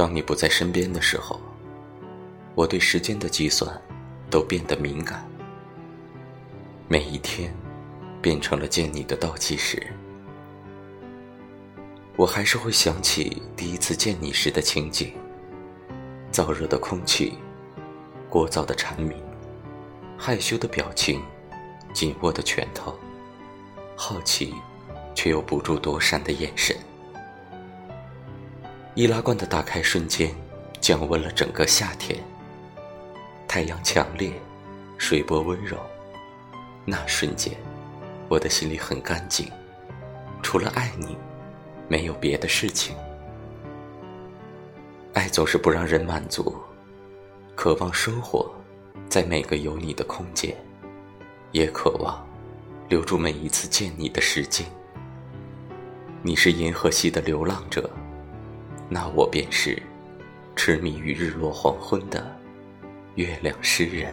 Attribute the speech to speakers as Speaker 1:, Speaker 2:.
Speaker 1: 当你不在身边的时候，我对时间的计算都变得敏感。每一天，变成了见你的倒计时。我还是会想起第一次见你时的情景：燥热的空气，聒噪的蝉鸣，害羞的表情，紧握的拳头，好奇却又不住躲闪的眼神。易拉罐的打开瞬间，降温了整个夏天。太阳强烈，水波温柔，那瞬间，我的心里很干净，除了爱你，没有别的事情。爱总是不让人满足，渴望生活在每个有你的空间，也渴望留住每一次见你的时间。你是银河系的流浪者。那我便是痴迷于日落黄昏的月亮诗人。